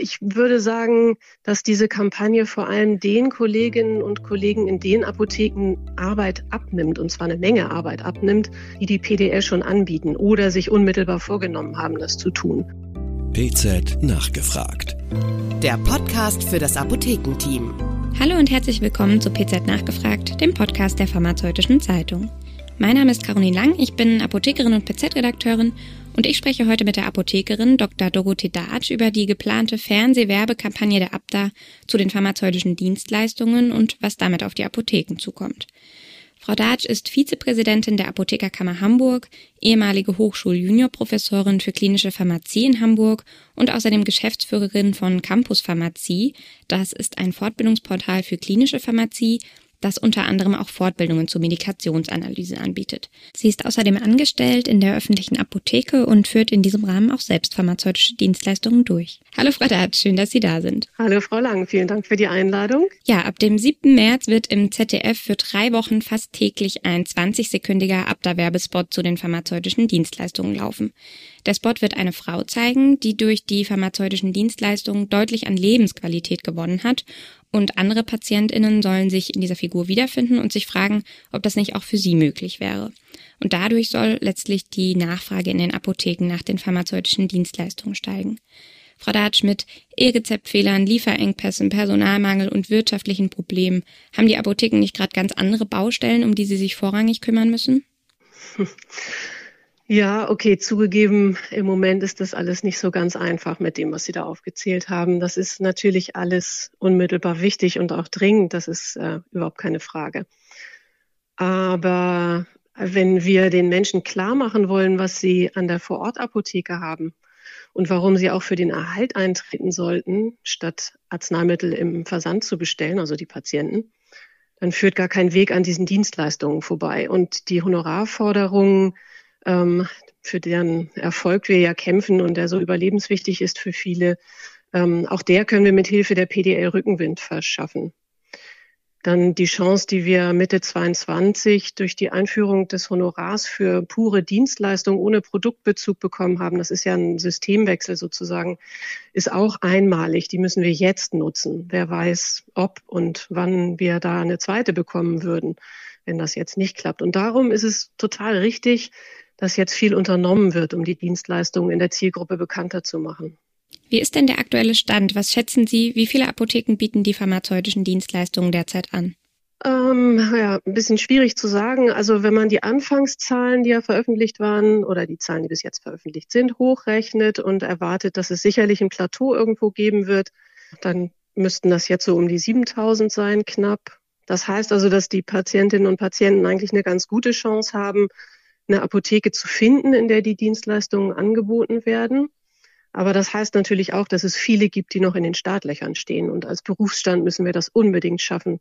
Ich würde sagen, dass diese Kampagne vor allem den Kolleginnen und Kollegen in den Apotheken Arbeit abnimmt, und zwar eine Menge Arbeit abnimmt, die die PDL schon anbieten oder sich unmittelbar vorgenommen haben, das zu tun. PZ nachgefragt. Der Podcast für das Apothekenteam. Hallo und herzlich willkommen zu PZ nachgefragt, dem Podcast der Pharmazeutischen Zeitung. Mein Name ist Caroline Lang, ich bin Apothekerin und PZ-Redakteurin und ich spreche heute mit der Apothekerin Dr. Dorothee Datsch über die geplante Fernsehwerbekampagne der Abda zu den pharmazeutischen Dienstleistungen und was damit auf die Apotheken zukommt. Frau Datsch ist Vizepräsidentin der Apothekerkammer Hamburg, ehemalige Hochschul-Juniorprofessorin für klinische Pharmazie in Hamburg und außerdem Geschäftsführerin von Campus Pharmazie. Das ist ein Fortbildungsportal für klinische Pharmazie, das unter anderem auch Fortbildungen zur Medikationsanalyse anbietet. Sie ist außerdem angestellt in der öffentlichen Apotheke und führt in diesem Rahmen auch selbst pharmazeutische Dienstleistungen durch. Hallo Frau Dart, schön, dass Sie da sind. Hallo Frau Lang, vielen Dank für die Einladung. Ja, ab dem 7. März wird im ZDF für drei Wochen fast täglich ein 20-sekündiger Abda-Werbespot zu den pharmazeutischen Dienstleistungen laufen. Der Spot wird eine Frau zeigen, die durch die pharmazeutischen Dienstleistungen deutlich an Lebensqualität gewonnen hat und andere PatientInnen sollen sich in dieser Figur wiederfinden und sich fragen, ob das nicht auch für sie möglich wäre. Und dadurch soll letztlich die Nachfrage in den Apotheken nach den pharmazeutischen Dienstleistungen steigen. Frau Datsch, mit E-Rezeptfehlern, Lieferengpässen, Personalmangel und wirtschaftlichen Problemen haben die Apotheken nicht gerade ganz andere Baustellen, um die sie sich vorrangig kümmern müssen? Ja, okay, zugegeben, im Moment ist das alles nicht so ganz einfach mit dem, was Sie da aufgezählt haben. Das ist natürlich alles unmittelbar wichtig und auch dringend, das ist äh, überhaupt keine Frage. Aber wenn wir den Menschen klar machen wollen, was sie an der Vorortapotheke haben und warum sie auch für den Erhalt eintreten sollten, statt Arzneimittel im Versand zu bestellen, also die Patienten, dann führt gar kein Weg an diesen Dienstleistungen vorbei. Und die Honorarforderungen ähm, für deren Erfolg wir ja kämpfen und der so überlebenswichtig ist für viele, ähm, auch der können wir mit Hilfe der PDL Rückenwind verschaffen. Dann die Chance, die wir Mitte 22 durch die Einführung des Honorars für pure Dienstleistung ohne Produktbezug bekommen haben. Das ist ja ein Systemwechsel sozusagen, ist auch einmalig. Die müssen wir jetzt nutzen. Wer weiß, ob und wann wir da eine zweite bekommen würden, wenn das jetzt nicht klappt. Und darum ist es total richtig, dass jetzt viel unternommen wird, um die Dienstleistungen in der Zielgruppe bekannter zu machen. Wie ist denn der aktuelle Stand? Was schätzen Sie, wie viele Apotheken bieten die pharmazeutischen Dienstleistungen derzeit an? Ähm, ja, ein bisschen schwierig zu sagen. Also wenn man die Anfangszahlen, die ja veröffentlicht waren, oder die Zahlen, die bis jetzt veröffentlicht sind, hochrechnet und erwartet, dass es sicherlich ein Plateau irgendwo geben wird, dann müssten das jetzt so um die 7000 sein, knapp. Das heißt also, dass die Patientinnen und Patienten eigentlich eine ganz gute Chance haben, eine Apotheke zu finden, in der die Dienstleistungen angeboten werden. Aber das heißt natürlich auch, dass es viele gibt, die noch in den Startlöchern stehen. Und als Berufsstand müssen wir das unbedingt schaffen,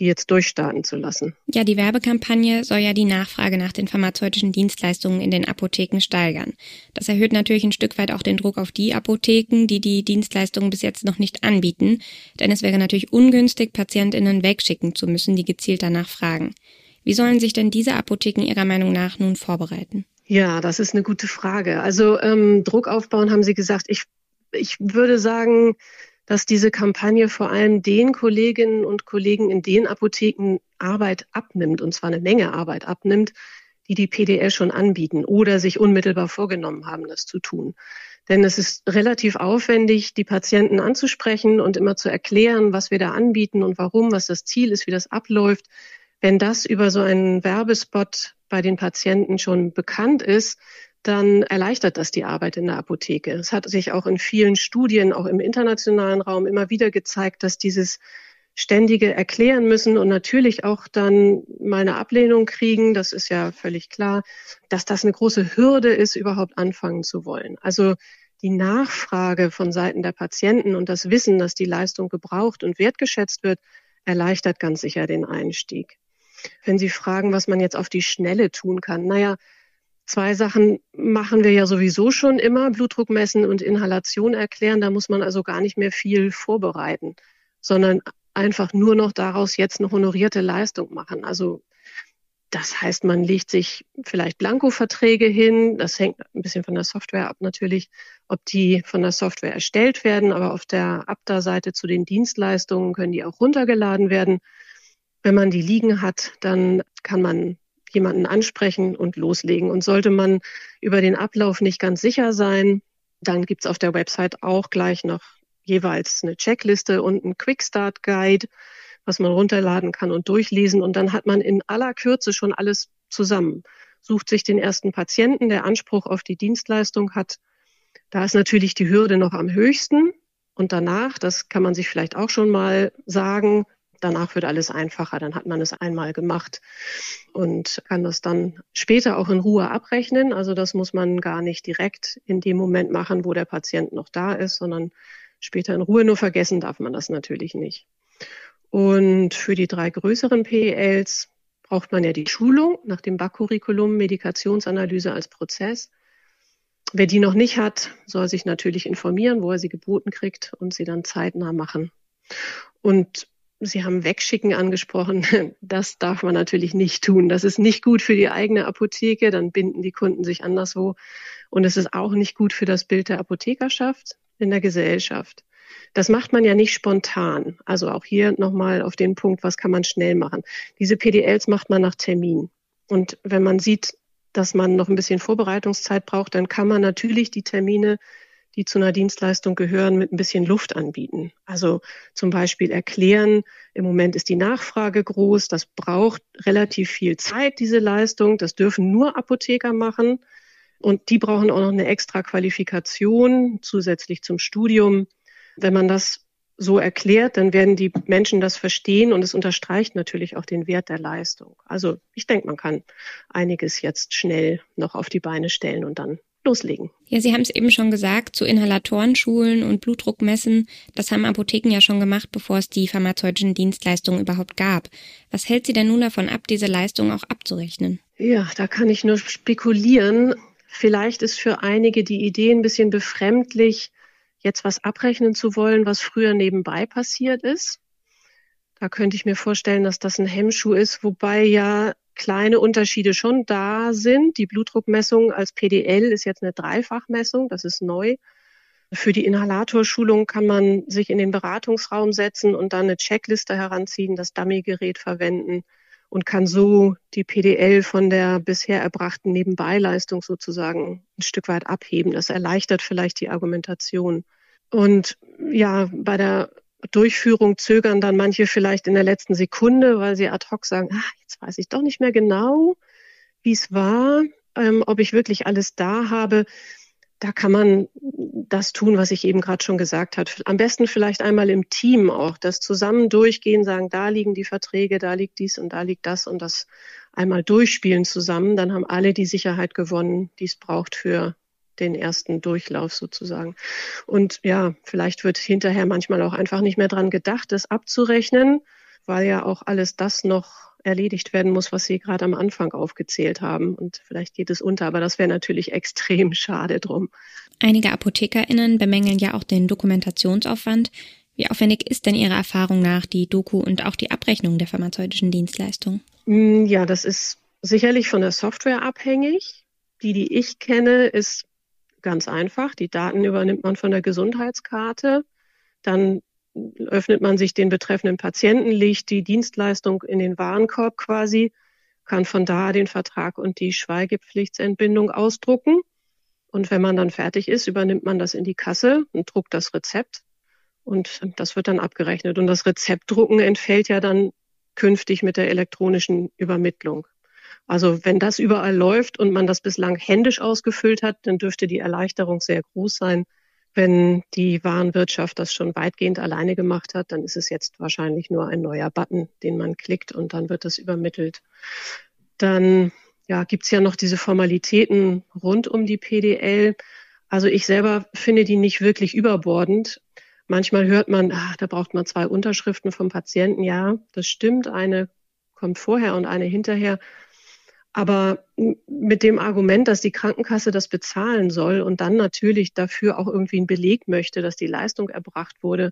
die jetzt durchstarten zu lassen. Ja, die Werbekampagne soll ja die Nachfrage nach den pharmazeutischen Dienstleistungen in den Apotheken steigern. Das erhöht natürlich ein Stück weit auch den Druck auf die Apotheken, die die Dienstleistungen bis jetzt noch nicht anbieten. Denn es wäre natürlich ungünstig, Patientinnen wegschicken zu müssen, die gezielt danach fragen. Wie sollen sich denn diese Apotheken Ihrer Meinung nach nun vorbereiten? Ja, das ist eine gute Frage. Also ähm, Druck aufbauen, haben Sie gesagt. Ich, ich würde sagen, dass diese Kampagne vor allem den Kolleginnen und Kollegen in den Apotheken Arbeit abnimmt, und zwar eine Menge Arbeit abnimmt, die die PDL schon anbieten oder sich unmittelbar vorgenommen haben, das zu tun. Denn es ist relativ aufwendig, die Patienten anzusprechen und immer zu erklären, was wir da anbieten und warum, was das Ziel ist, wie das abläuft. Wenn das über so einen Werbespot bei den Patienten schon bekannt ist, dann erleichtert das die Arbeit in der Apotheke. Es hat sich auch in vielen Studien, auch im internationalen Raum immer wieder gezeigt, dass dieses ständige erklären müssen und natürlich auch dann mal eine Ablehnung kriegen, das ist ja völlig klar, dass das eine große Hürde ist, überhaupt anfangen zu wollen. Also die Nachfrage von Seiten der Patienten und das Wissen, dass die Leistung gebraucht und wertgeschätzt wird, erleichtert ganz sicher den Einstieg. Wenn Sie fragen, was man jetzt auf die Schnelle tun kann, naja, zwei Sachen machen wir ja sowieso schon immer, Blutdruck messen und Inhalation erklären. Da muss man also gar nicht mehr viel vorbereiten, sondern einfach nur noch daraus jetzt eine honorierte Leistung machen. Also Das heißt, man legt sich vielleicht Blanko-Verträge hin. Das hängt ein bisschen von der Software ab natürlich, ob die von der Software erstellt werden. Aber auf der Abda-Seite zu den Dienstleistungen können die auch runtergeladen werden. Wenn man die liegen hat, dann kann man jemanden ansprechen und loslegen. Und sollte man über den Ablauf nicht ganz sicher sein, dann gibt's auf der Website auch gleich noch jeweils eine Checkliste und ein Quickstart Guide, was man runterladen kann und durchlesen. Und dann hat man in aller Kürze schon alles zusammen. Sucht sich den ersten Patienten, der Anspruch auf die Dienstleistung hat. Da ist natürlich die Hürde noch am höchsten. Und danach, das kann man sich vielleicht auch schon mal sagen, danach wird alles einfacher. Dann hat man es einmal gemacht und kann das dann später auch in Ruhe abrechnen. Also das muss man gar nicht direkt in dem Moment machen, wo der Patient noch da ist, sondern später in Ruhe. Nur vergessen darf man das natürlich nicht. Und für die drei größeren PELs braucht man ja die Schulung nach dem BAC-Curriculum Medikationsanalyse als Prozess. Wer die noch nicht hat, soll sich natürlich informieren, wo er sie geboten kriegt und sie dann zeitnah machen. Und Sie haben Wegschicken angesprochen. Das darf man natürlich nicht tun. Das ist nicht gut für die eigene Apotheke. Dann binden die Kunden sich anderswo. Und es ist auch nicht gut für das Bild der Apothekerschaft in der Gesellschaft. Das macht man ja nicht spontan. Also auch hier nochmal auf den Punkt, was kann man schnell machen? Diese PDLs macht man nach Termin. Und wenn man sieht, dass man noch ein bisschen Vorbereitungszeit braucht, dann kann man natürlich die Termine die zu einer Dienstleistung gehören, mit ein bisschen Luft anbieten. Also zum Beispiel erklären, im Moment ist die Nachfrage groß, das braucht relativ viel Zeit, diese Leistung, das dürfen nur Apotheker machen und die brauchen auch noch eine extra Qualifikation zusätzlich zum Studium. Wenn man das so erklärt, dann werden die Menschen das verstehen und es unterstreicht natürlich auch den Wert der Leistung. Also ich denke, man kann einiges jetzt schnell noch auf die Beine stellen und dann loslegen. Ja, Sie haben es eben schon gesagt, zu Inhalatorenschulen und Blutdruckmessen, das haben Apotheken ja schon gemacht, bevor es die pharmazeutischen Dienstleistungen überhaupt gab. Was hält Sie denn nun davon ab, diese Leistung auch abzurechnen? Ja, da kann ich nur spekulieren. Vielleicht ist für einige die Idee ein bisschen befremdlich, jetzt was abrechnen zu wollen, was früher nebenbei passiert ist. Da könnte ich mir vorstellen, dass das ein Hemmschuh ist, wobei ja kleine Unterschiede schon da sind. Die Blutdruckmessung als PDL ist jetzt eine Dreifachmessung, das ist neu. Für die Inhalatorschulung kann man sich in den Beratungsraum setzen und dann eine Checkliste heranziehen, das Dummy-Gerät verwenden und kann so die PDL von der bisher erbrachten Nebenbeileistung sozusagen ein Stück weit abheben. Das erleichtert vielleicht die Argumentation. Und ja, bei der Durchführung zögern dann manche vielleicht in der letzten Sekunde, weil sie ad hoc sagen, ah, jetzt weiß ich doch nicht mehr genau, wie es war, ähm, ob ich wirklich alles da habe. Da kann man das tun, was ich eben gerade schon gesagt habe. Am besten vielleicht einmal im Team auch, das zusammen durchgehen, sagen, da liegen die Verträge, da liegt dies und da liegt das und das einmal durchspielen zusammen. Dann haben alle die Sicherheit gewonnen, die es braucht für den ersten Durchlauf sozusagen. Und ja, vielleicht wird hinterher manchmal auch einfach nicht mehr dran gedacht, das abzurechnen, weil ja auch alles das noch erledigt werden muss, was Sie gerade am Anfang aufgezählt haben. Und vielleicht geht es unter, aber das wäre natürlich extrem schade drum. Einige ApothekerInnen bemängeln ja auch den Dokumentationsaufwand. Wie aufwendig ist denn Ihrer Erfahrung nach die Doku und auch die Abrechnung der pharmazeutischen Dienstleistung? Mm, ja, das ist sicherlich von der Software abhängig. Die, die ich kenne, ist Ganz einfach. Die Daten übernimmt man von der Gesundheitskarte. Dann öffnet man sich den betreffenden Patienten, legt die Dienstleistung in den Warenkorb quasi, kann von da den Vertrag und die Schweigepflichtsentbindung ausdrucken. Und wenn man dann fertig ist, übernimmt man das in die Kasse und druckt das Rezept. Und das wird dann abgerechnet. Und das Rezeptdrucken entfällt ja dann künftig mit der elektronischen Übermittlung. Also wenn das überall läuft und man das bislang händisch ausgefüllt hat, dann dürfte die Erleichterung sehr groß sein. Wenn die Warenwirtschaft das schon weitgehend alleine gemacht hat, dann ist es jetzt wahrscheinlich nur ein neuer Button, den man klickt und dann wird das übermittelt. Dann ja, gibt's ja noch diese Formalitäten rund um die PDL. Also ich selber finde die nicht wirklich überbordend. Manchmal hört man, ah, da braucht man zwei Unterschriften vom Patienten. Ja, das stimmt. Eine kommt vorher und eine hinterher. Aber mit dem Argument, dass die Krankenkasse das bezahlen soll und dann natürlich dafür auch irgendwie einen Beleg möchte, dass die Leistung erbracht wurde,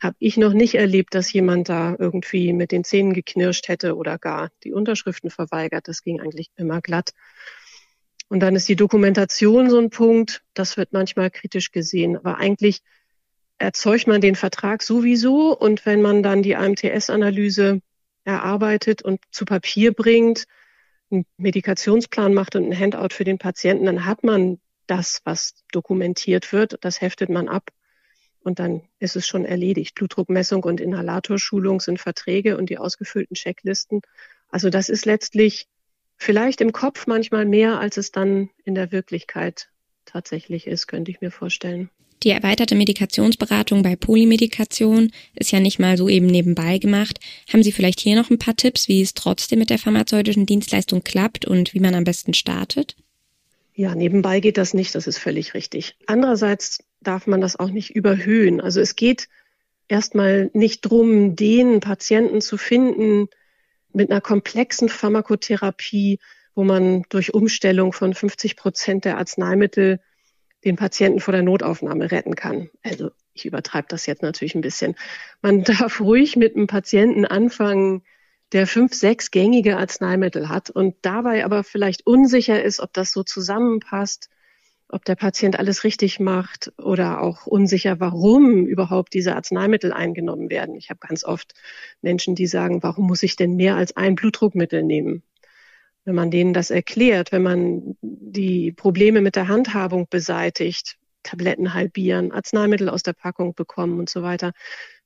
habe ich noch nicht erlebt, dass jemand da irgendwie mit den Zähnen geknirscht hätte oder gar die Unterschriften verweigert. Das ging eigentlich immer glatt. Und dann ist die Dokumentation so ein Punkt, das wird manchmal kritisch gesehen. Aber eigentlich erzeugt man den Vertrag sowieso und wenn man dann die AMTS-Analyse erarbeitet und zu Papier bringt, einen Medikationsplan macht und ein Handout für den Patienten, dann hat man das, was dokumentiert wird, das heftet man ab und dann ist es schon erledigt. Blutdruckmessung und Inhalatorschulung sind Verträge und die ausgefüllten Checklisten. Also das ist letztlich vielleicht im Kopf manchmal mehr, als es dann in der Wirklichkeit tatsächlich ist, könnte ich mir vorstellen. Die erweiterte Medikationsberatung bei Polymedikation ist ja nicht mal so eben nebenbei gemacht. Haben Sie vielleicht hier noch ein paar Tipps, wie es trotzdem mit der pharmazeutischen Dienstleistung klappt und wie man am besten startet? Ja, nebenbei geht das nicht, das ist völlig richtig. Andererseits darf man das auch nicht überhöhen. Also es geht erstmal nicht drum, den Patienten zu finden mit einer komplexen Pharmakotherapie, wo man durch Umstellung von 50 Prozent der Arzneimittel den Patienten vor der Notaufnahme retten kann. Also ich übertreibe das jetzt natürlich ein bisschen. Man darf ruhig mit einem Patienten anfangen, der fünf, sechs gängige Arzneimittel hat und dabei aber vielleicht unsicher ist, ob das so zusammenpasst, ob der Patient alles richtig macht oder auch unsicher, warum überhaupt diese Arzneimittel eingenommen werden. Ich habe ganz oft Menschen, die sagen, warum muss ich denn mehr als ein Blutdruckmittel nehmen? Wenn man denen das erklärt, wenn man die Probleme mit der Handhabung beseitigt, Tabletten halbieren, Arzneimittel aus der Packung bekommen und so weiter.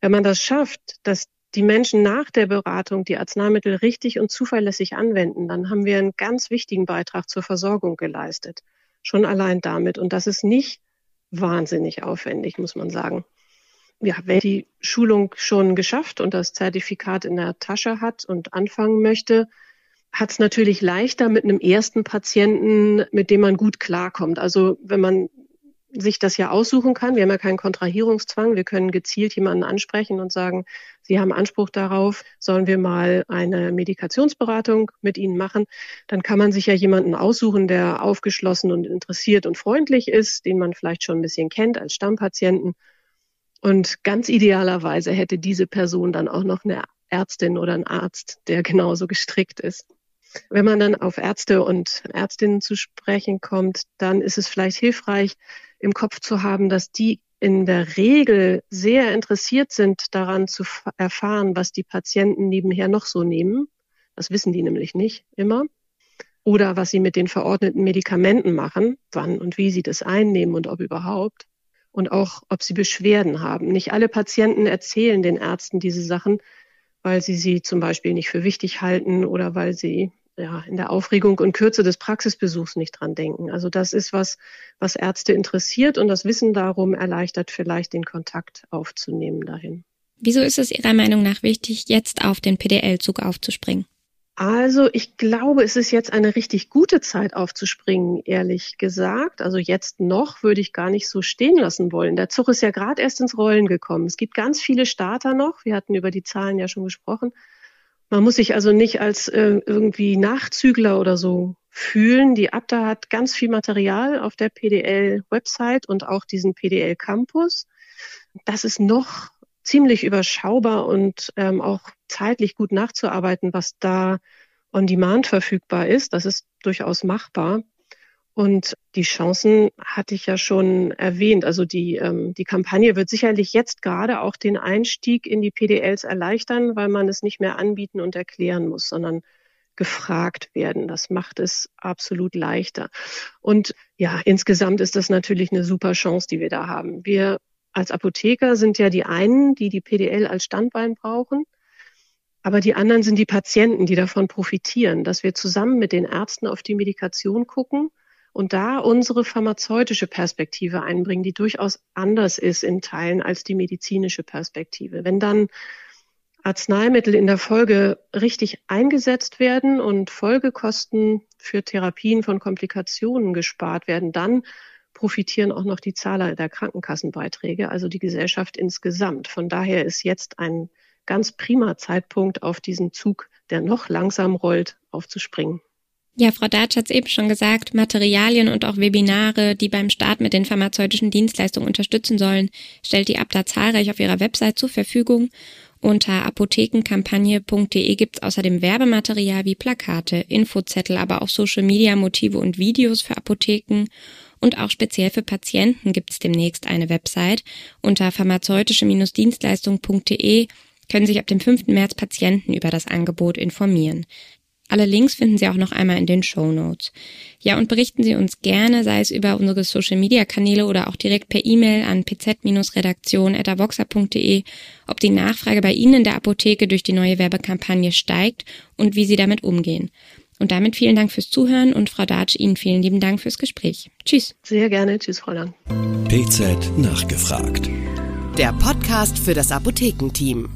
Wenn man das schafft, dass die Menschen nach der Beratung die Arzneimittel richtig und zuverlässig anwenden, dann haben wir einen ganz wichtigen Beitrag zur Versorgung geleistet. Schon allein damit. Und das ist nicht wahnsinnig aufwendig, muss man sagen. Ja, wer die Schulung schon geschafft und das Zertifikat in der Tasche hat und anfangen möchte, hat es natürlich leichter mit einem ersten Patienten, mit dem man gut klarkommt. Also wenn man sich das ja aussuchen kann. Wir haben ja keinen Kontrahierungszwang. Wir können gezielt jemanden ansprechen und sagen, Sie haben Anspruch darauf, sollen wir mal eine Medikationsberatung mit Ihnen machen. Dann kann man sich ja jemanden aussuchen, der aufgeschlossen und interessiert und freundlich ist, den man vielleicht schon ein bisschen kennt als Stammpatienten. Und ganz idealerweise hätte diese Person dann auch noch eine Ärztin oder einen Arzt, der genauso gestrickt ist. Wenn man dann auf Ärzte und Ärztinnen zu sprechen kommt, dann ist es vielleicht hilfreich, im Kopf zu haben, dass die in der Regel sehr interessiert sind daran zu erfahren, was die Patienten nebenher noch so nehmen. Das wissen die nämlich nicht immer. Oder was sie mit den verordneten Medikamenten machen, wann und wie sie das einnehmen und ob überhaupt. Und auch, ob sie Beschwerden haben. Nicht alle Patienten erzählen den Ärzten diese Sachen, weil sie sie zum Beispiel nicht für wichtig halten oder weil sie ja, in der Aufregung und Kürze des Praxisbesuchs nicht dran denken. Also das ist was, was Ärzte interessiert und das Wissen darum erleichtert vielleicht den Kontakt aufzunehmen dahin. Wieso ist es Ihrer Meinung nach wichtig, jetzt auf den PDL-Zug aufzuspringen? Also ich glaube, es ist jetzt eine richtig gute Zeit aufzuspringen, ehrlich gesagt. Also jetzt noch würde ich gar nicht so stehen lassen wollen. Der Zug ist ja gerade erst ins Rollen gekommen. Es gibt ganz viele Starter noch. Wir hatten über die Zahlen ja schon gesprochen. Man muss sich also nicht als äh, irgendwie Nachzügler oder so fühlen. Die Abda hat ganz viel Material auf der PDL-Website und auch diesen PDL-Campus. Das ist noch ziemlich überschaubar und ähm, auch zeitlich gut nachzuarbeiten, was da on demand verfügbar ist. Das ist durchaus machbar. Und die Chancen hatte ich ja schon erwähnt. Also die, ähm, die Kampagne wird sicherlich jetzt gerade auch den Einstieg in die PDLs erleichtern, weil man es nicht mehr anbieten und erklären muss, sondern gefragt werden. Das macht es absolut leichter. Und ja, insgesamt ist das natürlich eine super Chance, die wir da haben. Wir als Apotheker sind ja die einen, die die PDL als Standbein brauchen. Aber die anderen sind die Patienten, die davon profitieren, dass wir zusammen mit den Ärzten auf die Medikation gucken und da unsere pharmazeutische Perspektive einbringen, die durchaus anders ist in Teilen als die medizinische Perspektive. Wenn dann Arzneimittel in der Folge richtig eingesetzt werden und Folgekosten für Therapien von Komplikationen gespart werden, dann profitieren auch noch die Zahler der Krankenkassenbeiträge, also die Gesellschaft insgesamt. Von daher ist jetzt ein ganz prima Zeitpunkt, auf diesen Zug, der noch langsam rollt, aufzuspringen. Ja, Frau Datsch hat es eben schon gesagt, Materialien und auch Webinare, die beim Start mit den pharmazeutischen Dienstleistungen unterstützen sollen, stellt die Abda zahlreich auf ihrer Website zur Verfügung. Unter apothekenkampagne.de gibt's außerdem Werbematerial wie Plakate, Infozettel, aber auch Social-Media-Motive und Videos für Apotheken. Und auch speziell für Patienten gibt's demnächst eine Website. Unter pharmazeutische-dienstleistung.de können sich ab dem 5. März Patienten über das Angebot informieren. Alle Links finden Sie auch noch einmal in den Show Notes. Ja, und berichten Sie uns gerne, sei es über unsere Social Media Kanäle oder auch direkt per E-Mail an pz-redaktion.avoxa.de, ob die Nachfrage bei Ihnen in der Apotheke durch die neue Werbekampagne steigt und wie Sie damit umgehen. Und damit vielen Dank fürs Zuhören und Frau Datsch, Ihnen vielen lieben Dank fürs Gespräch. Tschüss. Sehr gerne. Tschüss, Frau Lang. PZ nachgefragt. Der Podcast für das Apothekenteam.